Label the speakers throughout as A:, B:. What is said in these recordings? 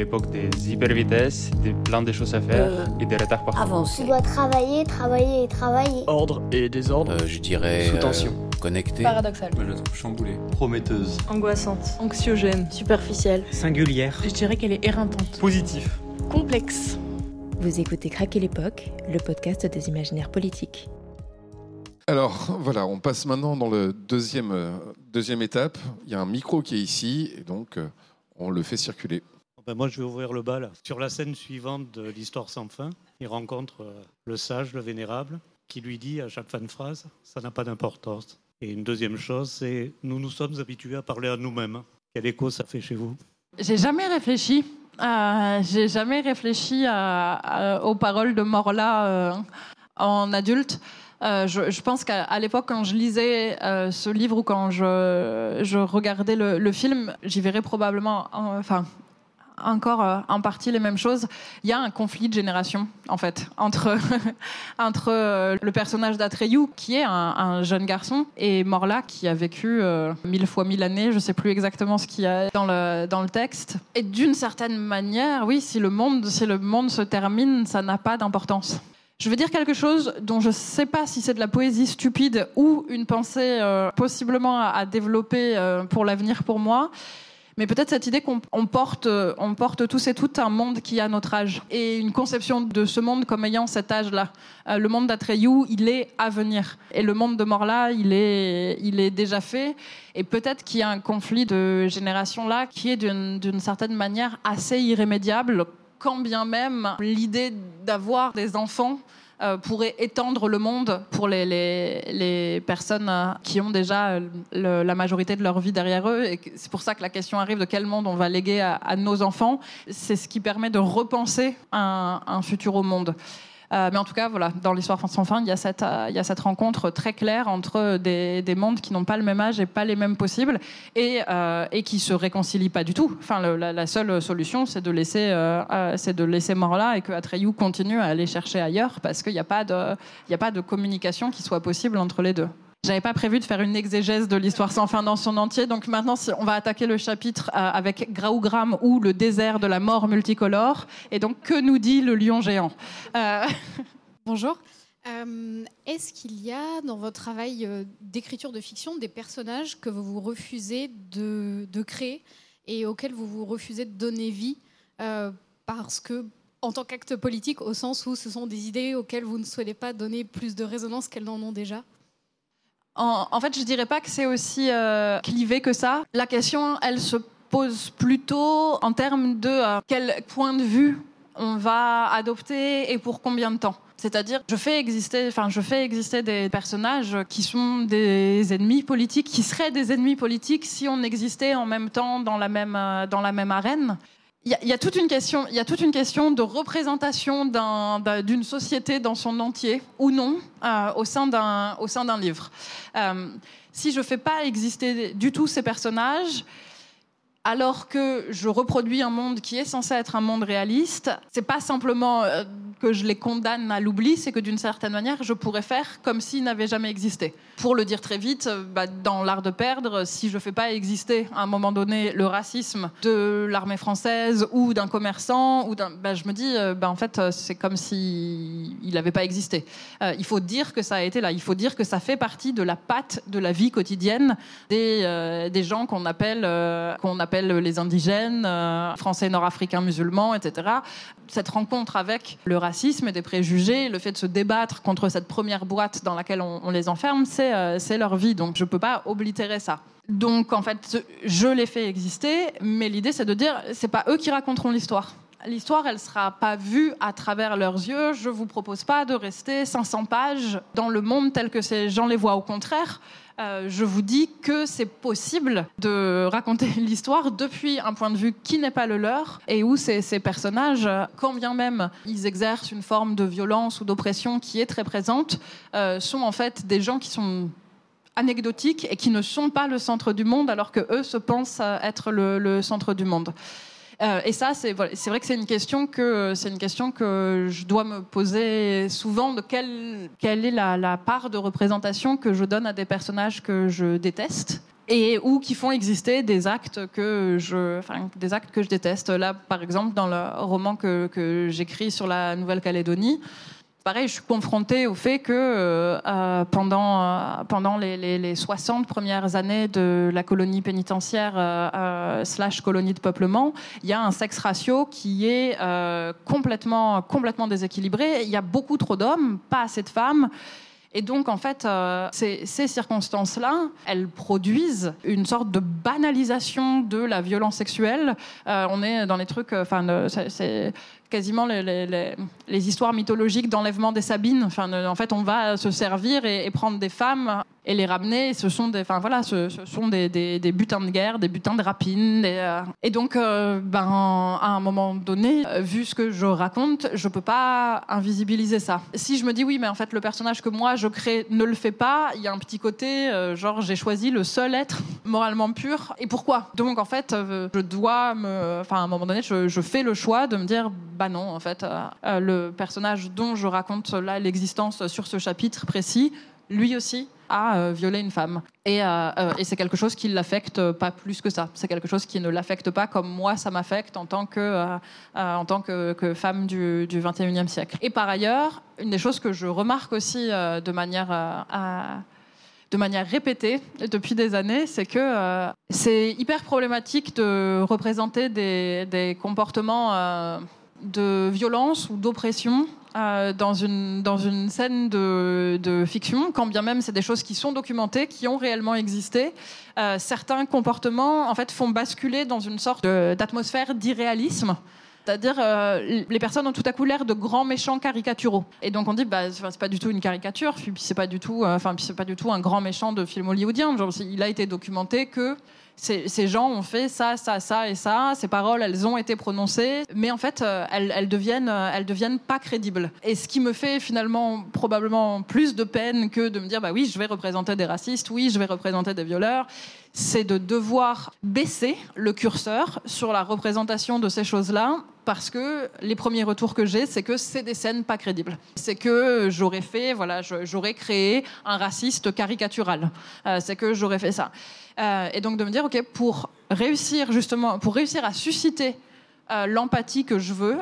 A: l'époque des hypervitesses, des plein de choses à faire
B: Euh,
A: et des retards partout.
B: Avancer.
C: Tu dois travailler, travailler et travailler.
D: Ordre et désordre.
E: Euh, je dirais.
D: Sous
E: euh,
D: tension.
E: connecté.
F: Paradoxal.
G: Moi, je la trouve chamboulée. Prometteuse.
F: Angoissante.
H: Anxiogène.
F: Superficielle.
D: Singulière.
H: Je dirais qu'elle est éreintante.
A: Positif.
H: Complexe.
I: Vous écoutez Craquer l'époque, le podcast des imaginaires politiques.
J: Alors voilà, on passe maintenant dans le deuxième, euh, deuxième étape. Il y a un micro qui est ici et donc euh, on le fait circuler.
K: Ben, moi, je vais ouvrir le bal. Sur la scène suivante de l'histoire sans fin, il rencontre euh, le sage, le vénérable, qui lui dit à chaque fin de phrase Ça n'a pas d'importance. Et une deuxième chose, c'est Nous nous sommes habitués à parler à nous-mêmes. Quel écho ça fait chez vous?
L: J'ai jamais réfléchi. euh, j'ai jamais réfléchi à- à- aux paroles de Morla euh, en adulte. Euh, je, je pense qu'à l'époque, quand je lisais euh, ce livre ou quand je, je regardais le, le film, j'y verrais probablement, en- enfin, encore euh, en partie les mêmes choses. Il y a un conflit de génération, en fait, entre, entre euh, le personnage d'Atreyu, qui est un, un jeune garçon, et Morla, qui a vécu euh, mille fois mille années. Je sais plus exactement ce qu'il y a dans le, dans le texte. Et d'une certaine manière, oui, si le monde, si le monde se termine, ça n'a pas d'importance. Je veux dire quelque chose dont je ne sais pas si c'est de la poésie stupide ou une pensée euh, possiblement à, développer pour l'avenir pour moi. Mais peut-être cette idée qu'on on porte, euh, on porte tous et toutes un monde qui a notre âge et une conception de ce monde comme ayant cet âge-là. Euh, le monde d'Atreyu, il est à venir. Et le monde de Morla, il est, il est déjà fait. Et peut-être qu'il y a un conflit de génération là qui est d'une certaine manière assez irrémédiable, quand bien même l'idée d'avoir des enfants pourrait étendre le monde pour les, personnes euh, qui ont déjà euh, la majorité de leur vie derrière eux. Et c'est pour ça que la question arrive de quel monde on va léguer à, nos enfants. C'est ce qui permet de repenser un futur au monde. Euh, mais en tout cas, voilà, dans l'histoire sans fin, il y, a cette, euh, il y a cette rencontre très claire entre des, des mondes qui n'ont pas le même âge et pas les mêmes possibles et, euh, et qui se réconcilient pas du tout. Enfin, la, seule solution, c'est de laisser, c'est laisser Morla et que Atreyu continue à aller chercher ailleurs parce qu'il n'y a a pas de communication qui soit possible entre les deux. J'avais pas prévu de faire une exégèse de l'histoire sans fin dans son entier, donc maintenant on va attaquer le chapitre euh, avec Graugram ou le désert de la mort multicolore. Et donc que nous dit le lion géant Euh,
M: Bonjour. Euh, Est-ce qu'il y a dans votre travail d'écriture de fiction des personnages que vous vous refusez de, créer et auxquels vous vous refusez de donner vie parce que, en tant qu'acte politique, au sens où ce sont des idées auxquelles vous ne souhaitez pas donner plus de résonance qu'elles n'en ont déjà?
L: En, fait, je dirais pas que c'est aussi euh, clivé que ça. La question, elle se pose plutôt en termes de euh, quel point de vue on va adopter et pour combien de temps. C'est-à-dire, je fais exister, enfin, je fais exister des personnages qui sont des ennemis politiques, qui seraient des ennemis politiques si on existait en même temps dans la même, euh, dans la même arène. Il y, a- toute une question, de représentation d'un- d'un- d'une société dans son entier ou non euh, au sein d'un au sein d'un livre. Euh, si je fais pas exister du tout ces personnages, alors que je reproduis un monde qui est censé être un monde réaliste, c'est pas simplement euh, que je les condamne à l'oubli, c'est que d'une certaine manière, je pourrais faire comme s'ils n'avaient jamais existé. Pour le dire très vite, euh, bah, dans l'art de perdre, si je fais pas exister à un moment donné le racisme de l'armée française ou d'un commerçant, ou d'un, bah, je me dis, euh, bah, en fait, c'est comme si il n'avait pas existé. Il faut dire que ça a été là. Il faut dire que ça fait partie de la patte de la vie quotidienne des, des gens qu'on appelle, qu'on appelle les indigènes, euh, français, nord-africains, musulmans, etc. Cette rencontre avec le racisme et des préjugés, le fait de se débattre contre cette première boîte dans laquelle on, les enferme, c'est euh, c'est leur vie. Donc je ne peux pas oblitérer ça. Donc en fait, je les fais exister, mais l'idée c'est de dire, c'est pas eux qui raconteront l'histoire. L'histoire, elle sera pas vue à travers leurs yeux. Je vous propose pas de rester 500 pages dans le monde tel que ces gens les voient. Au contraire, euh, je vous dis que c'est possible de raconter l'histoire depuis un point de vue qui n'est pas le leur et où ces, personnages, quand bien même ils exercent une forme de violence ou d'oppression qui est très présente, euh, sont en fait des gens qui sont anecdotiques et qui ne sont pas le centre du monde alors que eux se pensent euh, être le centre du monde. Euh, et ça, c'est vrai que c'est une question que c'est une question que je dois me poser souvent de quelle quelle est la, part de représentation que je donne à des personnages que je déteste et ou qui font exister des actes que je, des actes que je déteste. Là, par exemple, dans le roman que, que j'écris sur la Nouvelle-Calédonie, pareil, je suis confrontée au fait que euh, euh, pendant, euh, pendant les, les, les, 60 premières années de la colonie pénitentiaire euh, slash colonie de peuplement, il y a un sexe ratio qui est complètement, complètement déséquilibré. Il y a beaucoup trop d'hommes, pas assez de femmes. Et donc, en fait, euh, ces, ces circonstances-là, elles produisent une sorte de banalisation de la violence sexuelle. Euh, on est dans les trucs, enfin, c'est quasiment les, histoires mythologiques d'enlèvement des Sabines. En fait, on va se servir et, prendre des femmes et les ramener. Ce sont des, enfin voilà, ce, sont des, butins de guerre, des butins de rapine. Des, euh... Et donc, euh, ben, à un moment donné, euh, vu ce que je raconte, je peux pas invisibiliser ça. Si je me dis oui, mais en fait, le personnage que moi je crée ne le fait pas, il y a un petit côté, genre j'ai choisi le seul être moralement pur. Et pourquoi? Donc en fait, je dois me, enfin à un moment donné, je, fais le choix de me dire bah non, en fait, le personnage dont je raconte là l'existence sur ce chapitre précis, lui aussi a euh, violé une femme. Et, euh, euh, et c'est quelque chose qui l'affecte pas plus que ça. C'est quelque chose qui ne l'affecte pas comme moi, ça m'affecte en tant que, euh, en tant que, femme du, du, 21e siècle. Et par ailleurs, une des choses que je remarque aussi de manière... de manière répétée depuis des années, c'est que euh, c'est hyper problématique de représenter des, des comportements euh, de violence ou d'oppression euh, dans, une, dans une scène de, de fiction, quand bien même c'est des choses qui sont documentées, qui ont réellement existé. Euh, certains comportements en fait, font basculer dans une sorte d'atmosphère d'irréalisme. C'est-à-dire, euh, les personnes ont tout à coup l'air de grands méchants caricaturaux. Et donc on dit, bah, c'est pas du tout une caricature, puis c'est pas du c'est pas du tout un grand méchant de film hollywoodien. Il a été documenté que ces, gens ont fait ça, ça, ça et ça. Ces paroles, elles ont été prononcées, mais en fait, euh, elles, elles, deviennent, euh, elles deviennent pas crédibles. Et ce qui me fait finalement probablement plus de peine que de me dire, bah oui, je vais représenter des racistes, oui, je vais représenter des violeurs, c'est de devoir baisser le curseur sur la représentation de ces choses-là parce que les premiers retours que j'ai, c'est que c'est des scènes pas crédibles. C'est que j'aurais fait, voilà, j'aurais créé un raciste caricatural. Euh, c'est que j'aurais fait ça. Euh, et donc de me dire, ok, pour réussir justement, pour réussir à susciter euh, l'empathie que je veux,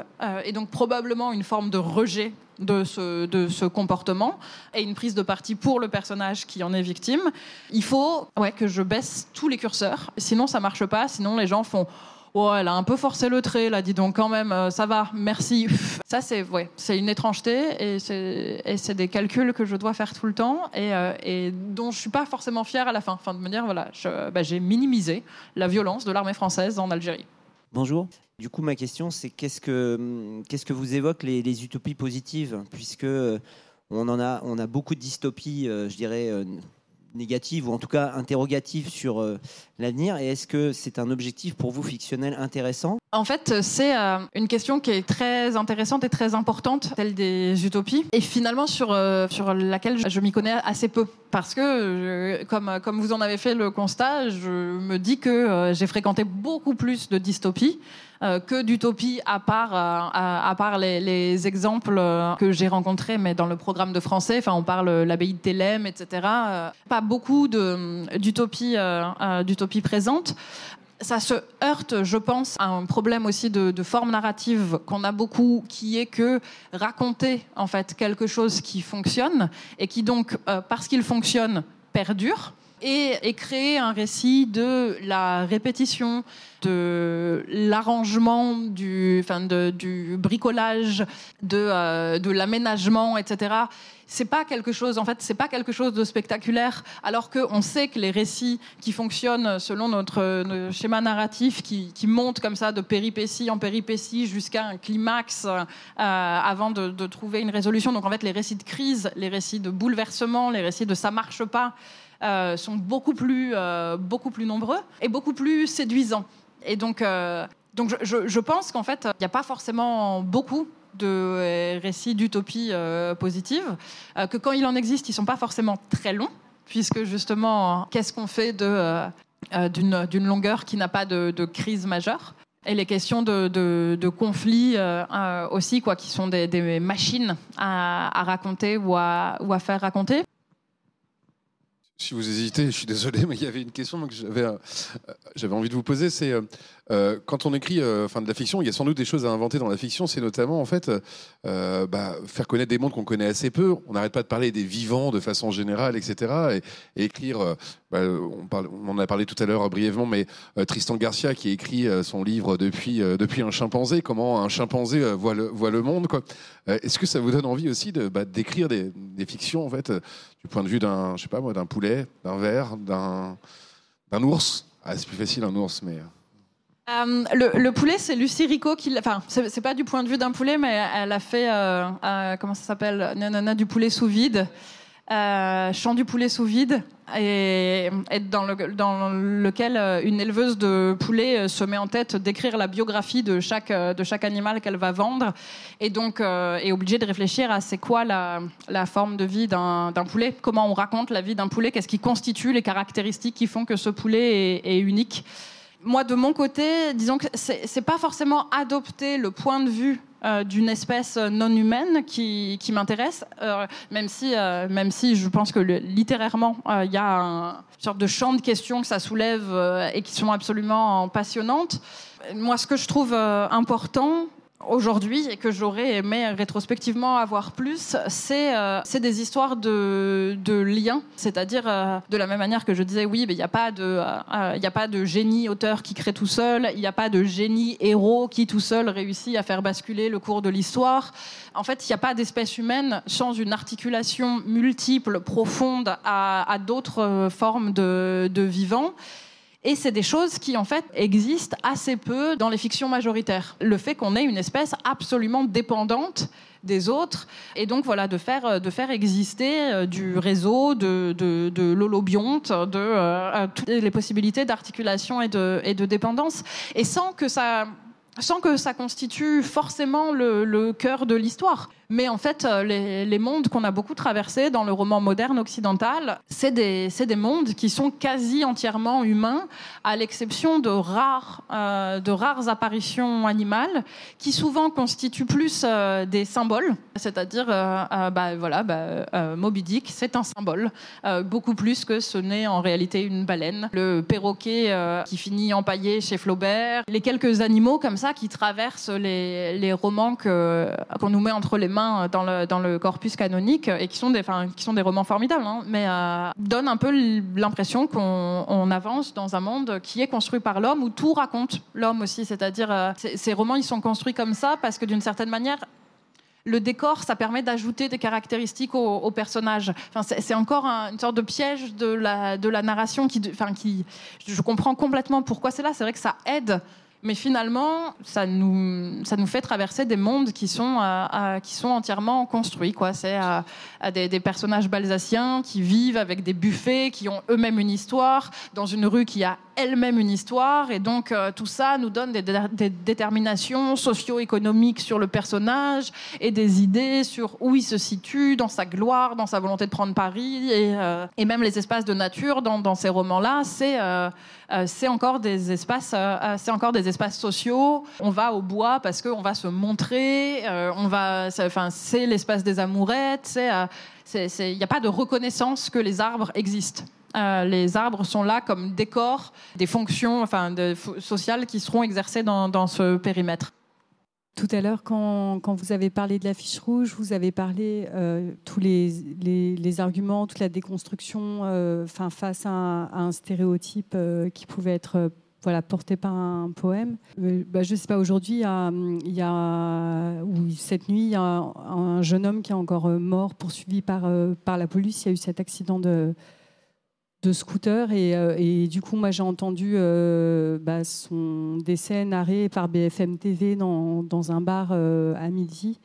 L: et donc probablement une forme de rejet de ce, de ce, comportement et une prise de parti pour le personnage qui en est victime, il faut ouais, que je baisse tous les curseurs. Sinon, ça marche pas. Sinon, les gens font Oh, elle a un peu forcé le trait, là, dis donc, quand même, euh, ça va, merci. Ça, c'est ouais, c'est une étrangeté et c'est des calculs que je dois faire tout le temps et, euh, et dont je suis pas forcément fière à la fin. Enfin, de me dire, voilà, j'ai bah, minimisé la violence de l'armée française en Algérie.
B: Bonjour. Du coup, ma question, c'est qu'est-ce que, qu'est-ce que vous évoquent les, les utopies positives? Puisque on, en a, on a beaucoup de dystopies, euh, je dirais, négatives ou en tout cas interrogatives sur euh, l'avenir. Et est-ce que c'est un objectif pour vous fictionnel intéressant?
L: En fait, c'est euh, une question qui est très intéressante et très importante, celle des utopies, et finalement sur, euh, laquelle je, m'y connais assez peu. Parce que, comme, vous en avez fait le constat, je me dis que euh, j'ai fréquenté beaucoup plus de dystopies que d'utopie à part, les, les exemples que j'ai rencontrés, mais dans le programme de français, enfin on parle l'abbaye de Thélème, etc. Pas beaucoup d'utopies d'utopie présentes ça se heurte, je pense, à un problème aussi de, forme narrative qu'on a beaucoup, qui est que raconter en fait quelque chose qui fonctionne et qui donc, euh, parce qu'il fonctionne, perdure et, créer un récit de la répétition, de l'arrangement, du, bricolage, de, euh, l'aménagement, etc. C'est pas quelque chose, en fait, c'est pas quelque chose de spectaculaire, alors qu'on sait que les récits qui fonctionnent selon notre, schéma narratif, qui, qui montent comme ça de péripétie en péripétie jusqu'à un climax euh, avant de, de trouver une résolution. Donc en fait, les récits de crise, les récits de bouleversement, les récits de ça marche pas, euh, sont beaucoup plus, euh, beaucoup plus nombreux et beaucoup plus séduisants. Et donc, euh, donc je, je pense qu'en fait, il n'y a pas forcément beaucoup de récits d'utopie positive, que quand il en existe, ils ne sont pas forcément très longs, puisque justement, qu'est-ce qu'on fait d'une longueur qui n'a pas de, de, crise majeure? Et les questions de, de, de conflits euh, aussi, quoi, qui sont des, des machines à, à, raconter ou à, ou à faire raconter.
J: Si vous hésitez, je suis désolé, mais il y avait une question que j'avais, euh, envie de vous poser. C'est euh, quand on écrit euh, de la fiction, il y a sans doute des choses à inventer dans la fiction. C'est notamment en fait euh, bah, faire connaître des mondes qu'on connaît assez peu. On n'arrête pas de parler des vivants de façon générale, etc. Et, écrire. bah, on, en a parlé tout à l'heure brièvement, mais Tristan Garcia qui écrit son livre depuis un chimpanzé. Comment un chimpanzé voit le monde. Est-ce que ça vous donne envie aussi bah, d'écrire des, fictions en fait du point de vue d'un poulet, d'un ver, d'un d'un ours? Ah, c'est plus facile un ours, mais
L: Euh, le, le poulet, c'est Lucie Rico qui. Enfin, c'est pas du point de vue d'un poulet, mais elle a fait. euh, euh, comment ça s'appelle? Nanana du poulet sous vide. Euh, chant du poulet sous vide. Et, et dans, le, dans lequel une éleveuse de poulet se met en tête d'écrire la biographie de chaque, de chaque animal qu'elle va vendre. Et donc est obligée de réfléchir à c'est quoi la, la forme de vie d'un d'un poulet, comment on raconte la vie d'un poulet, qu'est-ce qui constitue les caractéristiques qui font que ce poulet est, est unique. Moi, de mon côté, disons que c'est pas forcément adopter le point de vue euh, d'une espèce non humaine qui, m'intéresse, euh, même si euh, même si je pense que littérairement il y a un- une sorte de champ de questions que ça soulève et qui sont absolument passionnantes. Moi, ce que je trouve important aujourd'hui et que j'aurais aimé rétrospectivement avoir plus, c'est euh, des histoires de, de liens. C'est-à-dire, euh, de la même manière que je disais, oui, mais il n'y a, pas de, euh, euh, y a pas de génie auteur qui crée tout seul, il n'y a pas de génie héros qui tout seul réussit à faire basculer le cours de l'histoire. En fait, il n'y a pas d'espèce humaine sans une articulation multiple, profonde à, à d'autres euh, formes de, de vivants. Et c'est des choses qui, en fait, existent assez peu dans les fictions majoritaires. Le fait qu'on ait une espèce absolument dépendante des autres, et donc voilà, de faire, de faire exister euh, du réseau, de, de, de l'holobionte, de euh, euh, toutes les possibilités d'articulation et de, et de dépendance, et sans que ça sans que ça constitue forcément le cœur de l'histoire. Mais en fait, euh, les, mondes qu'on a beaucoup traversés dans le roman moderne occidental, c'est des, mondes qui sont quasi entièrement humains, à l'exception de rares, euh, apparitions animales, qui souvent constituent plus euh, des symboles. C'est-à-dire, bah, voilà, bah, Moby Dick, c'est un symbole, beaucoup plus que ce n'est en réalité une baleine. Le perroquet qui finit empaillé chez Flaubert, les quelques animaux comme ça qui traversent les, romans qu'on nous met entre les mains dans le, dans le corpus canonique et qui sont des, qui sont des romans formidables, hein, mais euh, donnent un peu l'impression qu'on on avance dans un monde qui est construit par l'homme où tout raconte l'homme aussi. C'est-à-dire, euh, ces- romans, ils sont construits comme ça parce que d'une certaine manière, le décor, ça permet d'ajouter des caractéristiques au, au personnage. C'est encore un- une sorte de piège de la, de la narration qui, enfin, qui, je comprends complètement pourquoi c'est là. C'est vrai que ça aide. Mais finalement, ça nous, ça nous fait traverser des mondes qui sont, euh, qui sont entièrement construits. C'est euh, euh, des, personnages balsaciens qui vivent avec des buffets, qui ont eux-mêmes une histoire, dans une rue qui a elle-même une histoire. Et donc, euh, tout ça nous donne des, dé- des déterminations socio-économiques sur le personnage et des idées sur où il se situe, dans sa gloire, dans sa volonté de prendre Paris. Et, et même les espaces de nature dans, ces romans-là, c'est c'est encore des espaces, euh, euh, c'est encore des espaces sociaux. On va au bois parce qu'on va se montrer. euh, on va, enfin, c'est l'espace des amourettes. Euh, il n'y a pas de reconnaissance que les arbres existent. Euh, les arbres sont là comme décor des fonctions sociales qui seront exercées dans ce périmètre.
D: Tout à l'heure, quand, quand vous avez parlé de la fiche rouge, vous avez parlé euh, tous les, les, les arguments, toute la déconstruction euh, face à un, stéréotype euh, qui pouvait être euh, voilà, porté par un poème. Euh, bah, je ne sais pas, aujourd'hui, il y a, ou cette nuit, il y a un, un jeune homme qui est encore mort, poursuivi par, par la police. Il y a eu cet accident de, de scooter et, euh, et du coup moi j'ai entendu euh, bah, son décès narré par BFM TV dans, dans un bar euh, à midi.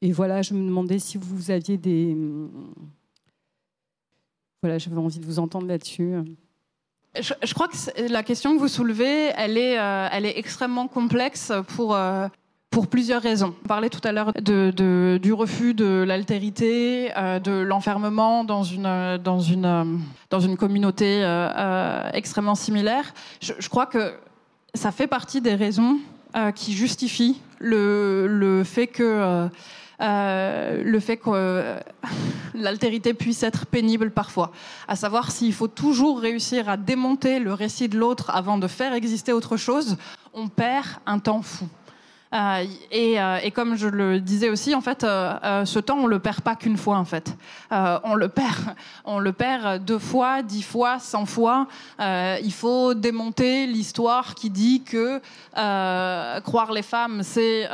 D: Et voilà je me demandais si vous aviez des voilà j'avais envie de vous entendre là-dessus.
L: Je, crois que la question que vous soulevez, elle est, euh, elle est extrêmement complexe pour, pour plusieurs raisons. On parlait tout à l'heure du refus de l'altérité, euh, de l'enfermement dans une, communauté euh, euh, extrêmement similaire. Je, crois que ça fait partie des raisons qui justifient le, fait que... le l'altérité puisse être pénible parfois. À savoir s'il faut toujours réussir à démonter le récit de l'autre avant de faire exister autre chose, on perd un temps fou. Euh, et, euh, et, comme je le disais aussi, en fait, euh, ce temps, on le perd pas qu'une fois, en fait. on le perd, on le perd deux fois, dix fois, cent fois. il faut démonter l'histoire qui dit que croire les femmes, c'est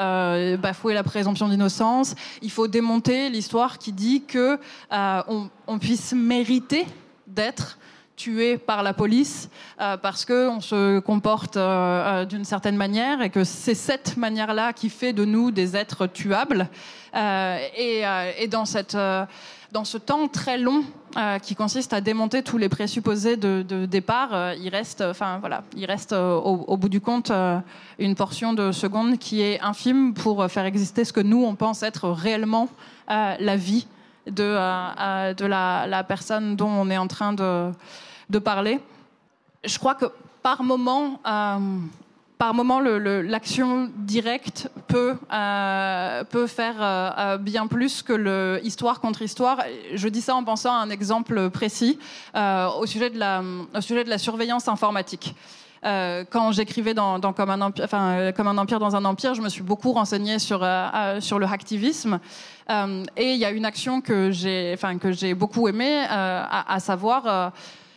L: bafouer la présomption d'innocence. Il faut démonter l'histoire qui dit que on, on puisse mériter d'être tué par la police euh, parce qu'on se comporte euh, euh, d'une certaine manière et que c'est cette manière-là qui fait de nous des êtres tuables. Et, dans, cette, dans ce temps très long qui consiste à démonter tous les présupposés de, départ, il reste, voilà, il reste au, au, bout du compte une portion de seconde qui est infime pour faire exister ce que nous on pense être réellement la vie de, de la, la, personne dont on est en train de parler. Je crois que par moment, euh, par moment, l'action directe peut, euh, peut faire euh, bien plus que le histoire contre histoire. Je dis ça en pensant à un exemple précis au, sujet de la, au sujet de la surveillance informatique. Quand j'écrivais dans, comme, un empire, enfin, comme un empire dans un empire, je me suis beaucoup renseignée sur, sur le hacktivisme. et il y a une action que j'ai enfin, beaucoup aimée, à, savoir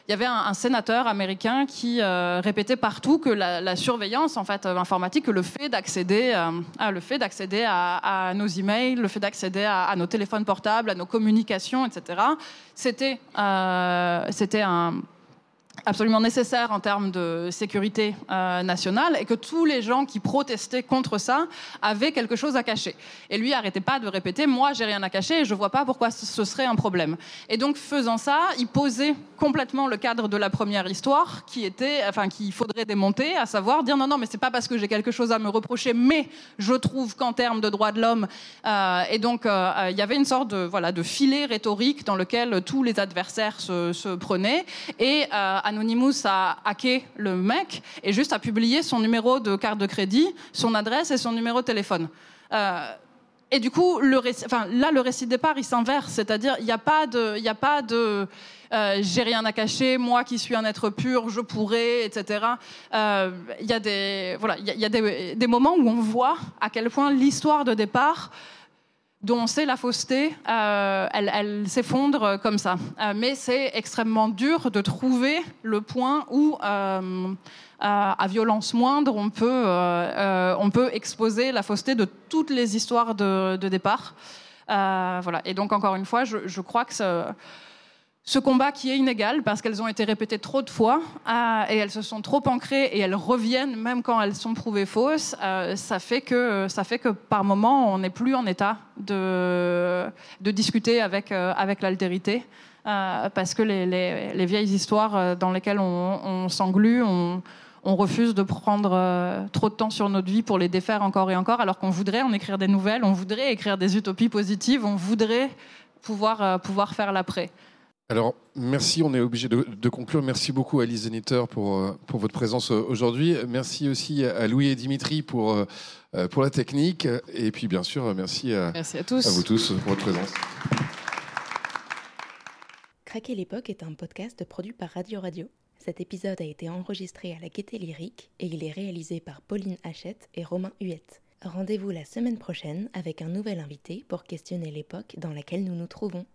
L: il y avait un, sénateur américain qui euh, répétait partout que la, surveillance en fait euh, informatique, que le fait d'accéder, euh, à, le fait d'accéder à, nos emails, le fait d'accéder à, nos téléphones portables, à nos communications, etc. C'était, c'était un absolument nécessaire en termes de sécurité euh, nationale et que tous les gens qui protestaient contre ça avaient quelque chose à cacher. Et lui arrêtait pas de répéter moi j'ai rien à cacher et je vois pas pourquoi ce serait un problème. Et donc faisant ça, il posait complètement le cadre de la première histoire qui était enfin qu'il faudrait démonter, à savoir dire non non mais c'est pas parce que j'ai quelque chose à me reprocher mais je trouve qu'en termes de droits de l'homme euh, et donc euh, il y avait une sorte de voilà de filet rhétorique dans lequel tous les adversaires se, se prenaient et Anonymous a hacké le mec et juste a publié son numéro de carte de crédit, son adresse et son numéro de téléphone. Euh, et du coup, là, le récit de départ, il s'inverse. C'est-à-dire, il n'y a pas de, a pas de euh, j'ai rien à cacher, moi qui suis un être pur, je pourrais, etc. Euh, il y a, voilà, il y a des, moments où on voit à quel point l'histoire de départ dont c'est la fausseté, euh, elle, s'effondre comme ça. Euh, mais c'est extrêmement dur de trouver le point où, euh, à violence moindre, on peut, on peut exposer la fausseté de toutes les histoires de, départ. voilà. Et donc, encore une fois, je, je crois que ça ce combat qui est inégal parce qu'elles ont été répétées trop de fois euh, et elles se sont trop ancrées et elles reviennent même quand elles sont prouvées fausses, euh, ça, fait que, ça fait que par moment on n'est plus en état de, de discuter avec, euh, avec l'altérité parce que les, les, vieilles histoires dans lesquelles on, on s'englue, on, on, refuse de prendre trop de temps sur notre vie pour les défaire encore et encore alors qu'on voudrait en écrire des nouvelles, on voudrait écrire des utopies positives, on voudrait pouvoir, pouvoir faire l'après.
J: Alors, merci, on est obligé de, conclure. Merci beaucoup à Lise Zeniter pour, euh, pour votre présence euh, aujourd'hui. Merci aussi à Louis et Dimitri pour, euh, pour la technique. Et puis, bien sûr, merci à,
L: merci à, tous.
J: à vous tous pour votre présence.
I: Craquer l'époque est un podcast produit par Radio Radio. Cet épisode a été enregistré à la Gaieté Lyrique et il est réalisé par Pauline Hachette et Romain Huette. Rendez-vous la semaine prochaine avec un nouvel invité pour questionner l'époque dans laquelle nous nous trouvons.